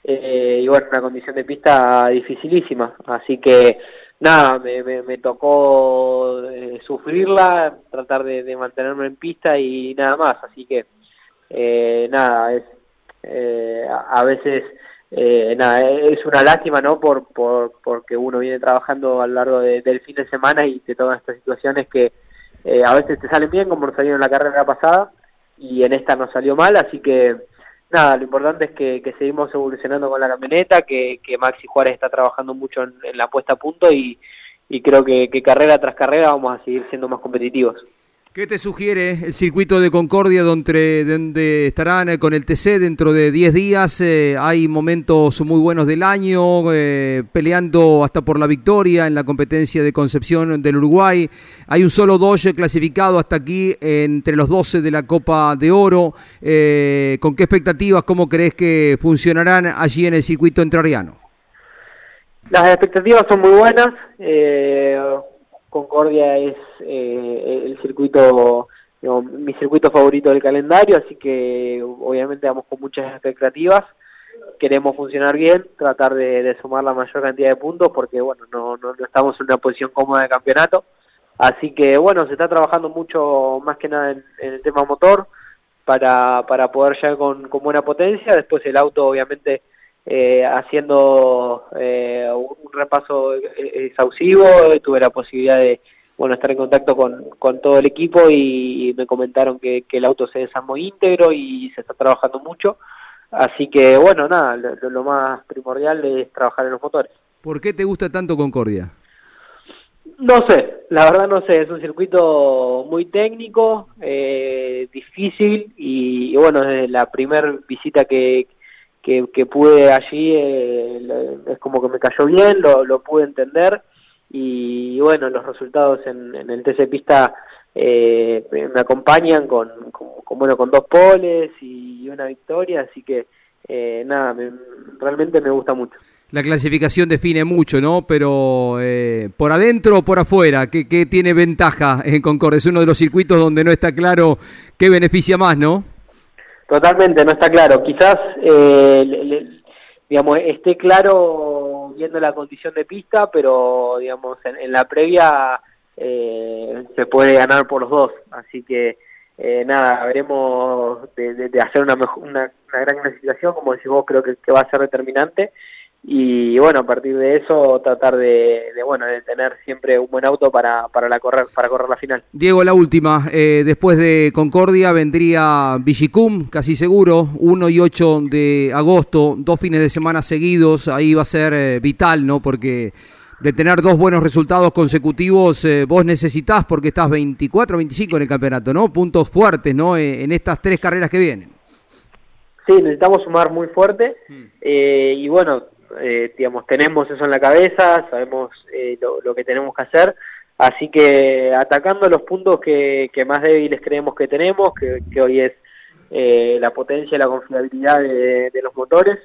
eh, y bueno, una condición de pista dificilísima. Así que nada, me, me, me tocó eh, sufrirla, tratar de, mantenerme en pista y nada más. Así que eh, nada, es a veces eh, nada, es una lástima, ¿no? Por, por porque uno viene trabajando a lo largo de- del fin de semana y te toman estas situaciones que eh, a veces te salen bien, como nos salieron en la carrera pasada y en esta no salió mal, así que nada, lo importante es que, seguimos evolucionando con la camioneta, que, que Maxi Juárez está trabajando mucho en, en la puesta a punto y, y creo que, que carrera tras carrera vamos a seguir siendo más competitivos. ¿Qué te sugiere el circuito de Concordia donde, estarán eh, con el TC dentro de 10 días? Eh, hay momentos muy buenos del año, eh, peleando hasta por la victoria en la competencia de Concepción del Uruguay. Hay un solo Dodge clasificado hasta aquí entre los 12 de la Copa de Oro. ¿Con qué expectativas, cómo crees que funcionarán allí en el circuito entrerriano? Las expectativas son muy buenas. Concordia es eh, el circuito, mi circuito favorito del calendario, así que obviamente vamos con muchas expectativas. Queremos funcionar bien, tratar de, de sumar la mayor cantidad de puntos, porque bueno, no, no, no estamos en una posición cómoda de campeonato. Así que bueno, se está trabajando mucho más que nada en, en el tema motor para, para poder llegar con, con buena potencia. Después el auto obviamente eh, haciendo eh, un repaso eh, exhaustivo, tuve la posibilidad de bueno estar en contacto con, con todo el equipo y, y me comentaron que, que el auto se desarmó íntegro y se está trabajando mucho. Así que bueno, nada, lo, lo más primordial es trabajar en los motores. ¿Por qué te gusta tanto Concordia? No sé, la verdad no sé, es un circuito muy técnico, eh, difícil y, y bueno, desde la primera visita que, que, que pude allí eh, es como que me cayó bien, lo, lo pude entender y bueno, los resultados en, en el TC Pista eh, me acompañan con, con, con, bueno, con dos poles y una victoria, así que eh, nada, me- realmente me gusta mucho. La clasificación define mucho, ¿no? Pero eh, por adentro o por afuera, ¿qué, qué tiene ventaja en Concordia? Es uno de los circuitos donde no está claro qué beneficia más, ¿no? Totalmente, no está claro. Quizás, eh, le- digamos, esté claro viendo la condición de pista, pero, digamos, en, en la previa eh, se puede ganar por los dos. Así que, eh, nada, veremos de, de- hacer una, una, una gran clasificación, como decís vos, creo que va a ser determinante. Y bueno, a partir de eso tratar de, de, bueno de tener siempre un buen auto para, para la correr para correr la final. Diego, la última. eh, después de Concordia vendría Vigicum, casi seguro, 1 y 8 de agosto, dos fines de semana seguidos. Ahí va a ser eh, vital, ¿no? Porque de tener dos buenos resultados consecutivos, eh, vos necesitas, porque estás 24, 25 en el campeonato, ¿no? Puntos fuertes, ¿no? Eh, en estas tres carreras que vienen. Sí, necesitamos sumar muy fuerte eh, y bueno, eh, digamos, tenemos eso en la cabeza, sabemos eh, lo, que tenemos que hacer, así que atacando los puntos que, que más débiles creemos que tenemos, que, hoy es eh, la potencia y la confiabilidad de, de los motores.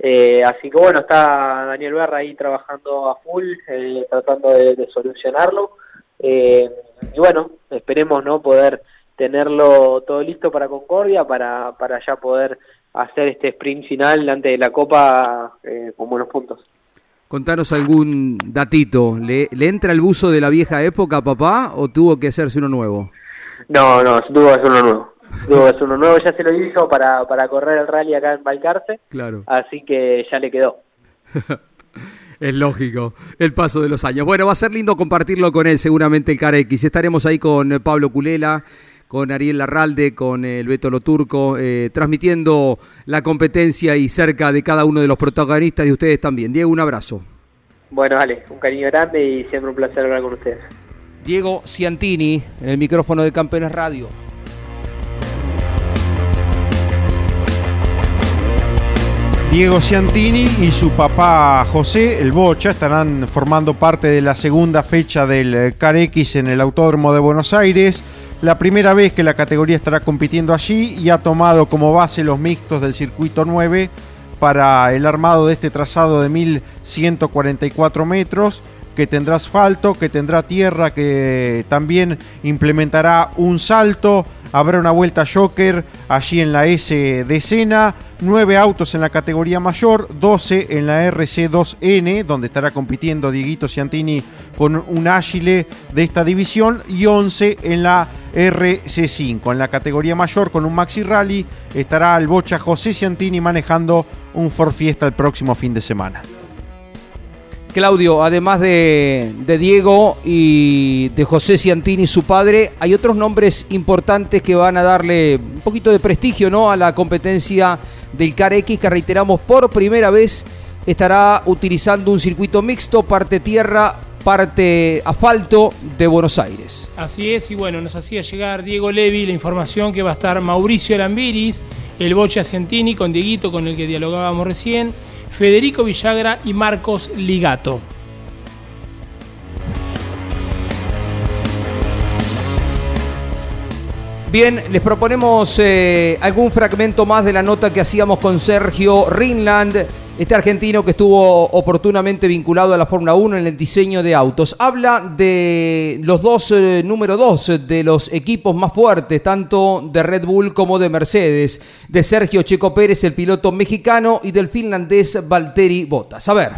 Eh, así que bueno, está Daniel Berra ahí trabajando a full, eh, tratando de, de solucionarlo. Eh, y bueno, esperemos no poder tenerlo todo listo para Concordia, para, para ya poder hacer este sprint final antes de la Copa eh, con buenos puntos. Contanos algún datito. ¿Le, ¿Le entra el buzo de la vieja época, papá, o tuvo que hacerse uno nuevo? No, no, tuvo que hacer uno nuevo. Tuvo que hacer uno nuevo, ya se lo hizo para, para correr el rally acá en Balcarce, Claro. así que ya le quedó. Es lógico, el paso de los años. Bueno, va a ser lindo compartirlo con él, seguramente el Carex. Estaremos ahí con Pablo Culela, con Ariel Larralde, con eh, el Beto Loturco, eh, transmitiendo la competencia y cerca de cada uno de los protagonistas y ustedes también. Diego, un abrazo. Bueno, vale, un cariño grande y siempre un placer hablar con ustedes. Diego Ciantini, en el micrófono de Campeones Radio. Diego Ciantini y su papá José, el Bocha, estarán formando parte de la segunda fecha del eh, Car X en el Autódromo de Buenos Aires. La primera vez que la categoría estará compitiendo allí y ha tomado como base los mixtos del circuito 9 para el armado de este trazado de 1144 metros que tendrá asfalto, que tendrá tierra, que también implementará un salto. Habrá una vuelta Joker allí en la S de Sena, 9 autos en la categoría mayor, 12 en la RC2N, donde estará compitiendo Dieguito Ciantini con un Agile de esta división, y 11 en la RC5. En la categoría mayor, con un Maxi Rally, estará el Bocha José Ciantini manejando un Ford Fiesta el próximo fin de semana. Claudio, además de, Diego y de José Ciantini, su padre, hay otros nombres importantes que van a darle un poquito de prestigio ¿no? a la competencia del CAR X, que reiteramos por primera vez estará utilizando un circuito mixto, parte tierra, parte asfalto de Buenos Aires. Así es, y bueno, nos hacía llegar Diego Levi la información que va a estar Mauricio Lambiris, el Bocha Cientini con Dieguito, con el que dialogábamos recién, Federico Villagra y Marcos Ligato. Bien, les proponemos eh, algún fragmento más de la nota que hacíamos con Sergio Rinland, este argentino que estuvo oportunamente vinculado a la Fórmula 1 en el diseño de autos. Habla de los dos, eh, número dos de los equipos más fuertes, tanto de Red Bull como de Mercedes, de Sergio Checo Pérez, el piloto mexicano, y del finlandés Valtteri Bottas. A ver.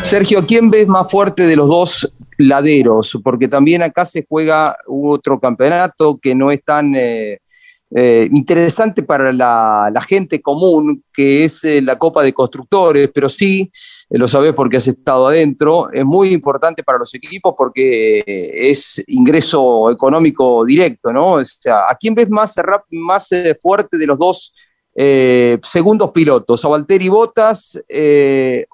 Sergio, ¿quién ves más fuerte de los dos laderos? Porque también acá se juega otro campeonato que no es tan eh, eh, interesante para la, gente común, que es eh, la Copa de Constructores, pero sí, lo sabes porque has estado adentro, es muy importante para los equipos porque es ingreso económico directo, ¿no? O sea, ¿a quién ves más, más fuerte de los dos segundos pilotos? ¿A Valtteri Bottas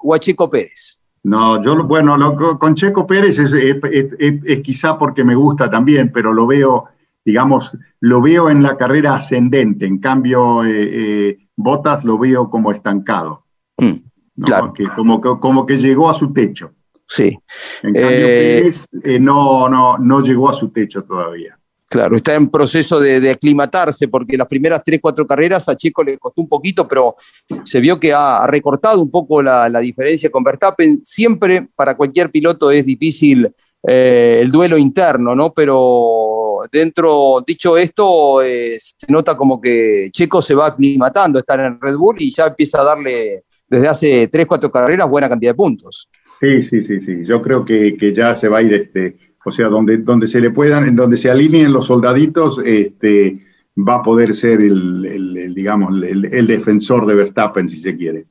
o a Chico Pérez? No, yo, bueno, lo, con Checo Pérez es, es, es, es, quizá porque me gusta también, pero lo veo, digamos, lo veo en la carrera ascendente. En cambio, eh, eh, Botas lo veo como estancado. Mm, ¿no? claro. que, como, que, como que llegó a su techo. sí. En cambio, Eh, Pérez no, no, no llegó a su techo todavía. Claro, está en proceso de, aclimatarse porque las primeras tres, cuatro carreras a Checo le costó un poquito, pero se vio que ha, recortado un poco la, diferencia con Verstappen. Siempre para cualquier piloto es difícil eh, el duelo interno, ¿no? Pero dentro, dicho esto, eh, se nota como que Checo se va aclimatando a estar en Red Bull y ya empieza a darle desde hace tres, cuatro carreras buena cantidad de puntos. Sí, sí, sí, sí. Yo creo que, que ya se va a ir, este, o sea, donde, donde se le puedan, en donde se alineen los soldaditos, este, va a poder ser el, el- el, digamos, el, el defensor de Verstappen, si se quiere.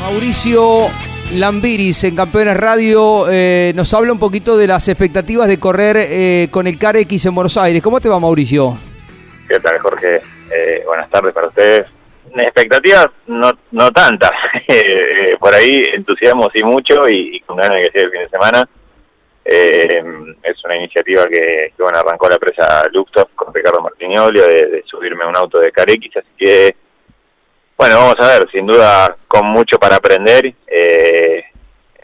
Mauricio Lambiris en Campeones Radio eh, nos habla un poquito de las expectativas de correr eh, con el CAR X en Buenos Aires. ¿Cómo te va, Mauricio? ¿Qué tal, Jorge? Eh, buenas tardes para ustedes. Expectativas no, no tantas. Eh, por ahí entusiasmo sí mucho y, con ganas de que sea el fin de semana. Eh, es una iniciativa que, bueno, arrancó la empresa Luxoft con Ricardo Martignolio de, subirme un auto de Carex, así que, bueno, vamos a ver, sin duda con mucho para aprender. eh,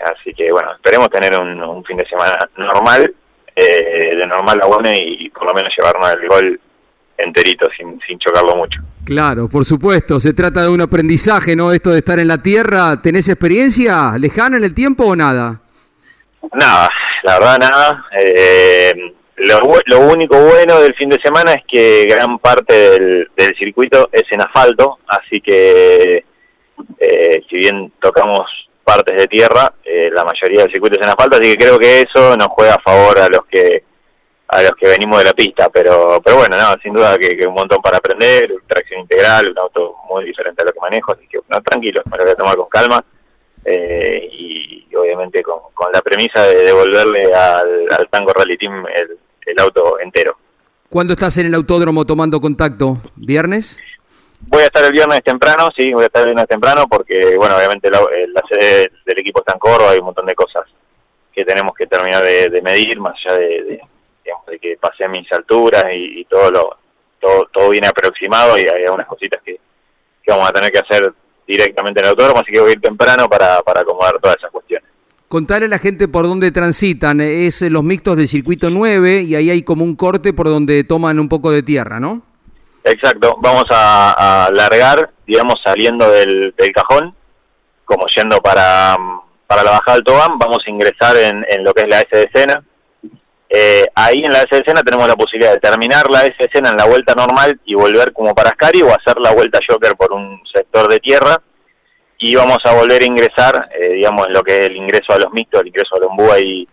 así que, bueno, esperemos tener un, un fin de semana normal, eh, de normal a bueno y, por lo menos llevarnos el gol enterito sin, sin chocarlo mucho. Claro, por supuesto. Se trata de un aprendizaje, ¿no? Esto de estar en la tierra. ¿Tenés experiencia lejana en el tiempo o nada? Nada, la verdad nada. Eh, lo, lo único bueno del fin de semana es que gran parte del, del circuito es en asfalto, así que eh, si bien tocamos partes de tierra, eh, la mayoría del circuito es en asfalto, así que creo que eso nos juega a favor a los que a los que venimos de la pista, pero pero bueno, no, sin duda que, que un montón para aprender, tracción integral, un auto muy diferente a lo que manejo, así que no, tranquilo, me lo voy a tomar con calma eh, y, y obviamente con, con la premisa de devolverle al, al Tango Rally Team el, el auto entero. ¿Cuándo estás en el autódromo tomando contacto? ¿Viernes? Voy a estar el viernes temprano, sí, voy a estar el viernes temprano porque, bueno, obviamente la, eh, la sede del equipo está en Córdoba, hay un montón de cosas que tenemos que terminar de, de medir, más allá de, de, digamos, de que pasé mis alturas y, y todo lo todo, todo viene aproximado y hay algunas cositas que, que vamos a tener que hacer directamente en el autódromo, así que voy a ir temprano para, para acomodar todas esas cuestiones. Contarle a la gente por dónde transitan. Es eh, los mixtos del circuito 9 y ahí hay como un corte por donde toman un poco de tierra, ¿no? Exacto, vamos a, a largar, digamos, saliendo del, del cajón, como yendo para, para la bajada del Tobán, vamos a ingresar en, en lo que es la S de escena. Eh, ahí en la S escena tenemos la posibilidad de terminar la S escena en la vuelta normal y volver como para Ascari o hacer la vuelta Joker por un sector de tierra y vamos a volver a ingresar, eh, digamos, lo que es el ingreso a los mixtos, el ingreso a Lombúa y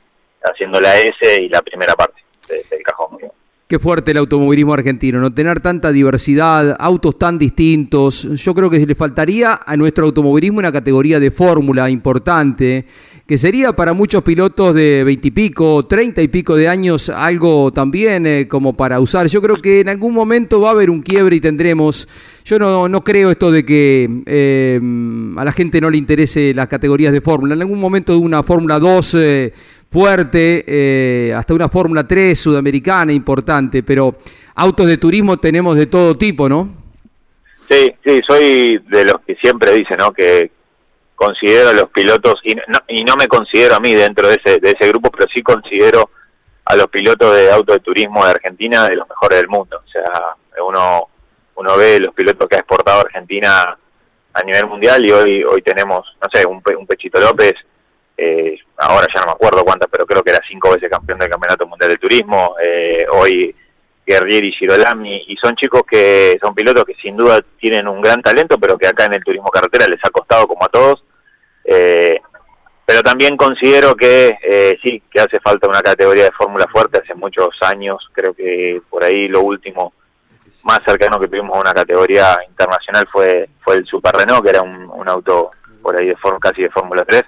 haciendo la S y la primera parte de- del cajón. digamos. Qué fuerte el automovilismo argentino, no tener tanta diversidad, autos tan distintos. Yo creo que le faltaría a nuestro automovilismo una categoría de fórmula importante, que sería para muchos pilotos de veintipico, treinta y pico de años algo también eh, como para usar. Yo creo que en algún momento va a haber un quiebre y tendremos. Yo no, no creo esto de que eh, a la gente no le interese las categorías de fórmula. En algún momento una Fórmula 2 eh, fuerte, hasta una Fórmula 3 sudamericana importante, pero autos de turismo tenemos de todo tipo, ¿no? Sí, sí, soy de los que siempre dicen, ¿no? Que considero a los pilotos, y no, y no me considero a mí dentro de ese, de ese grupo, pero sí considero a los pilotos de auto de turismo de Argentina de los mejores del mundo. O sea, uno, uno ve los pilotos que ha exportado Argentina a nivel mundial y hoy hoy tenemos, no sé, un, un Pechito López, eh, ahora ya no me acuerdo cuántas, pero creo que era cinco veces campeón del Campeonato Mundial de Turismo, eh, hoy Guerrieri Girolami, y son chicos que son pilotos que sin duda tienen un gran talento, pero que acá en el turismo carretera les ha costado como a todos. Eh, pero también considero que eh, sí, que hace falta una categoría de fórmula fuerte hace muchos años, creo que por ahí lo último más cercano que tuvimos a una categoría internacional fue fue el Super Renault, que era un, auto por ahí de casi de Fórmula 3.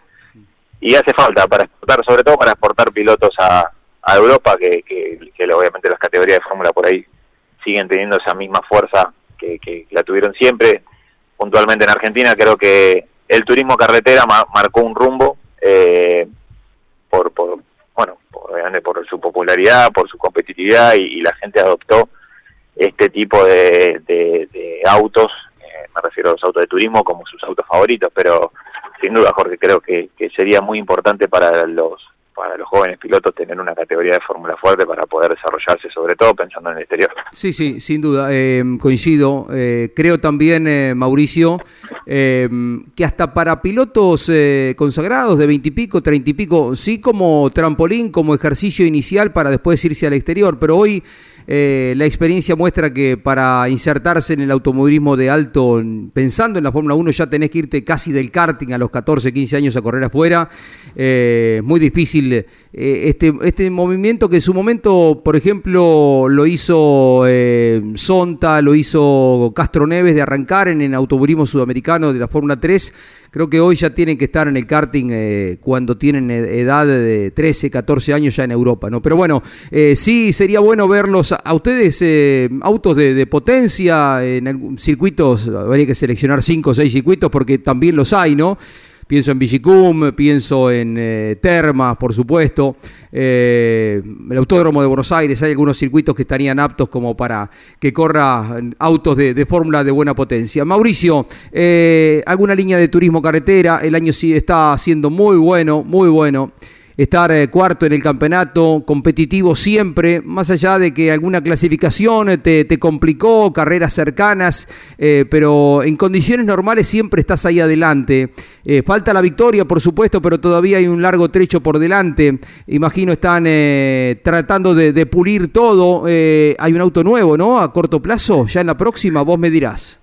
Y hace falta para exportar, sobre todo para exportar pilotos a, a Europa, que, que, que obviamente las categorías de Fórmula por ahí siguen teniendo esa misma fuerza que, que la tuvieron siempre. Puntualmente en Argentina creo que el turismo carretera ma- marcó un rumbo eh, por, bueno, por, por su popularidad, por su competitividad y, la gente adoptó este tipo de, de- de autos, eh, me refiero a los autos de turismo como sus autos favoritos, pero sin duda, Jorge, creo que, que sería muy importante para los para los jóvenes pilotos tener una categoría de fórmula fuerte para poder desarrollarse, sobre todo pensando en el exterior. Sí, sí, sin duda, eh, coincido. Eh, creo también, eh, Mauricio, eh, que hasta para pilotos eh, consagrados de veintipico, treinta y pico, sí como trampolín, como ejercicio inicial para después irse al exterior, pero hoy eh, la experiencia muestra que para insertarse en el automovilismo de alto, en- pensando en la Fórmula 1, ya tenés que irte casi del karting a los 14, 15 años a correr afuera. Eh, muy difícil eh, este, este movimiento que en su momento, por ejemplo, lo hizo eh, Sonta, lo hizo Castro Neves de arrancar en el automovilismo sudamericano de la Fórmula 3. Creo que hoy ya tienen que estar en el karting cuando tienen ed- edad de 13, 14 años ya en Europa, ¿no? Pero bueno, sí sería bueno verlos a, ustedes eh, autos de, potencia en circuitos, habría que seleccionar 5 o 6 circuitos porque también los hay, ¿no? Pienso en Vigicum, pienso en eh, Termas, por supuesto, eh, el Autódromo de Buenos Aires, hay algunos circuitos que estarían aptos como para que corra autos de, de fórmula de buena potencia. Mauricio, alguna línea de turismo carretera, el año sí está siendo muy bueno, muy bueno estar eh, cuarto en el campeonato, competitivo siempre, más allá de que alguna clasificación eh, te, te complicó, carreras cercanas, eh, pero en condiciones normales siempre estás ahí adelante. Falta la victoria, por supuesto, pero todavía hay un largo trecho por delante. Imagino están tratando de, pulir todo. Hay un auto nuevo, ¿no? A corto plazo, ya en la próxima, vos me dirás.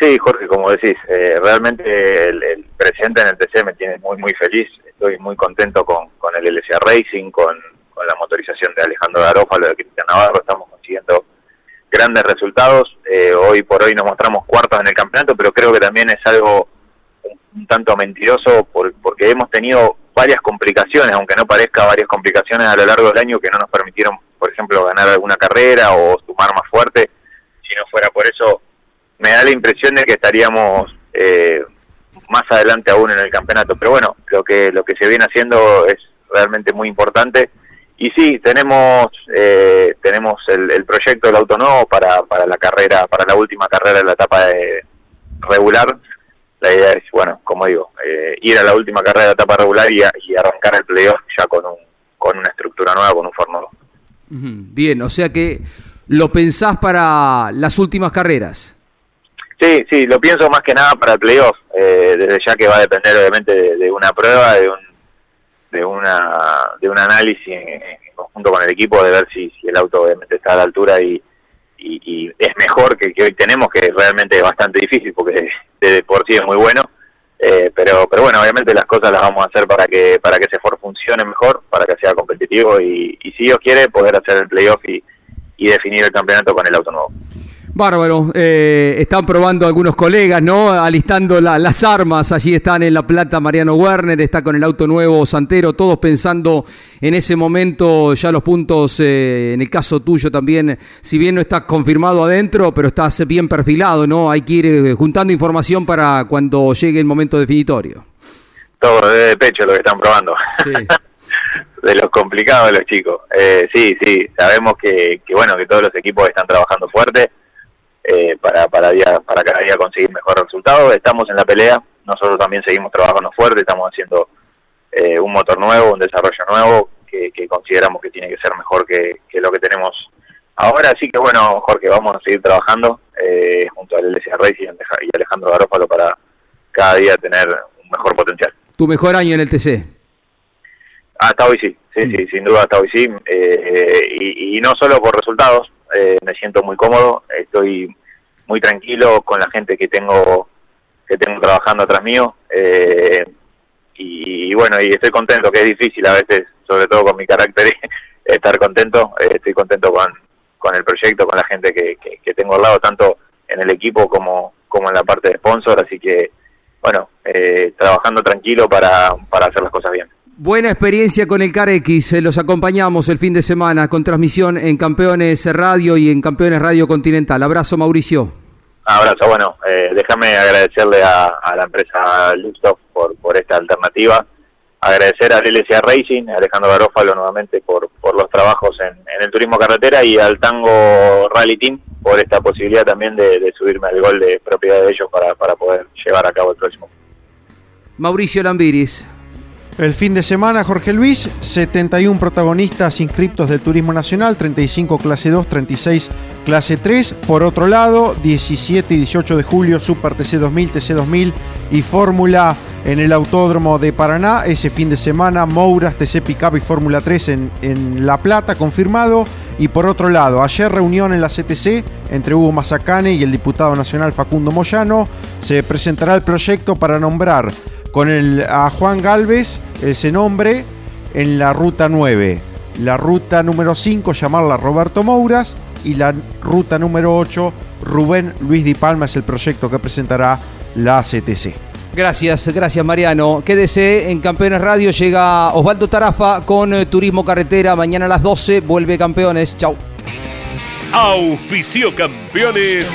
Sí, Jorge, como decís, realmente el, el presente en el TC me tiene muy, muy feliz. Estoy muy contento con, con el LCA Racing, con, la motorización de Alejandro Garófalo, de Cristian Navarro. Estamos consiguiendo grandes resultados. Eh, hoy por hoy nos mostramos cuartos en el campeonato, pero creo que también es algo un, tanto mentiroso por- porque hemos tenido varias complicaciones, aunque no parezca varias complicaciones a lo largo del año que no nos permitieron, por ejemplo, ganar alguna carrera o sumar más fuerte. Si no fuera por eso, me da la impresión de que estaríamos eh, más adelante aún en el campeonato. Pero bueno, lo que lo que se viene haciendo es realmente muy importante. Y sí, tenemos eh, tenemos el, el proyecto del auto nuevo para, para la carrera, para la última carrera de la etapa de regular. La idea es, bueno, como digo, eh, ir a la última carrera de la etapa regular y, a- y arrancar el playoff ya con, un, con una estructura nueva, con un. Ujú, Bien, o sea que lo pensás para las últimas carreras. Sí, sí, lo pienso más que nada para el playoff, eh, desde ya que va a depender obviamente de, de una prueba, de un de una de un análisis en, conjunto con el equipo de ver si, si el auto obviamente está a la altura y, y, y es mejor que que hoy tenemos, que realmente es bastante difícil porque de, de por sí es muy bueno, eh, pero pero bueno, obviamente las cosas las vamos a hacer para que para que ese Ford funcione mejor, para que sea competitivo y, y si Dios quiere poder hacer el playoff y, y definir el campeonato con el auto nuevo. Bárbaro, eh, están probando algunos colegas, ¿no? Alistando la- las armas, allí están en La Plata Mariano Werner, está con el auto nuevo Santero, todos pensando en ese momento ya los puntos, eh, en el caso tuyo también, si bien no estás confirmado adentro, pero estás bien perfilado, ¿no? Hay que ir eh, juntando información para cuando llegue el momento definitorio. Todo de pecho lo que están probando. de los complicados de los chicos. Eh, sí, sí, sabemos que, que bueno que todos los equipos están trabajando fuerte eh, para para día para cada día conseguir mejor resultado. Estamos en la pelea, nosotros también seguimos trabajando fuerte, estamos haciendo eh, un motor nuevo, un desarrollo nuevo que, que consideramos que tiene que ser mejor que, que lo que tenemos ahora. Así que bueno, Jorge, vamos a seguir trabajando eh, junto al LSA Racing y Alejandro Garófalo para cada día tener un mejor potencial. Tu mejor año en el TC. Hasta hoy sí, sí, sí, sin duda hasta hoy sí. Eh, y, y no solo por resultados, eh, me siento muy cómodo, estoy muy tranquilo con la gente que tengo que tengo trabajando atrás mío. eh, y, bueno, y estoy contento, que es difícil a veces, sobre todo con mi carácter, estar contento. eh, estoy contento con, con el proyecto, con la gente que, que, que tengo al lado, tanto en el equipo como, como en la parte de sponsor. Así que, bueno, eh, trabajando tranquilo para, para hacer las cosas bien. Buena experiencia con el CAR X, eh, los acompañamos el fin de semana con transmisión en Campeones Radio y en Campeones Radio Continental. Abrazo Mauricio. Abrazo, bueno, eh, déjame agradecerle a, a la empresa Luxoft por, por esta alternativa, agradecer al LSA Racing, a Alejandro Garófalo nuevamente por, por los trabajos en, en el turismo carretera y al Tango Rally Team por esta posibilidad también de, de subirme al gol de propiedad de ellos para, para poder llevar a cabo el próximo. Mauricio Lambiris. El fin de semana, Jorge Luis, 71 protagonistas inscriptos del Turismo Nacional, 35 clase 2, 36 clase 3. Por otro lado, 17 y 18 de julio, Super TC 2000, TC 2000 y Fórmula en el Autódromo de Paraná. Ese fin de semana, Mouras, TC Pickup y Fórmula 3 en, en La Plata, confirmado. Y por otro lado, ayer reunión en la CTC entre Hugo Mazacane y el diputado nacional Facundo Moyano. Se presentará el proyecto para nombrar con el, a Juan Galvez ese nombre en la ruta 9. La ruta número 5 llamarla Roberto Mouras y la ruta número 8 Rubén Luis Di Palma es el proyecto que presentará la CTC. Gracias, gracias Mariano. Quédese en Campeones Radio, llega Osvaldo Tarafa con eh, Turismo Carretera. Mañana a las 12 vuelve Campeones. Chau. Auspicio Campeones.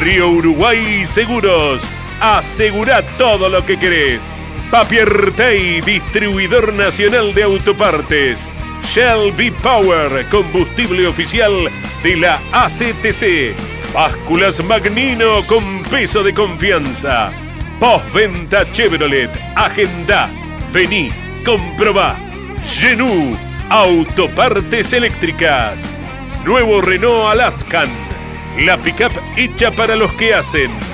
Río Uruguay Seguros. Asegura todo lo que querés. Papier Tay, distribuidor nacional de autopartes. Shell V-Power, combustible oficial de la ACTC. Básculas Magnino con peso de confianza. Postventa Chevrolet. Agenda. Vení, comprobá. Genú. Autopartes eléctricas. Nuevo Renault Alaskan. La pickup hecha para los que hacen.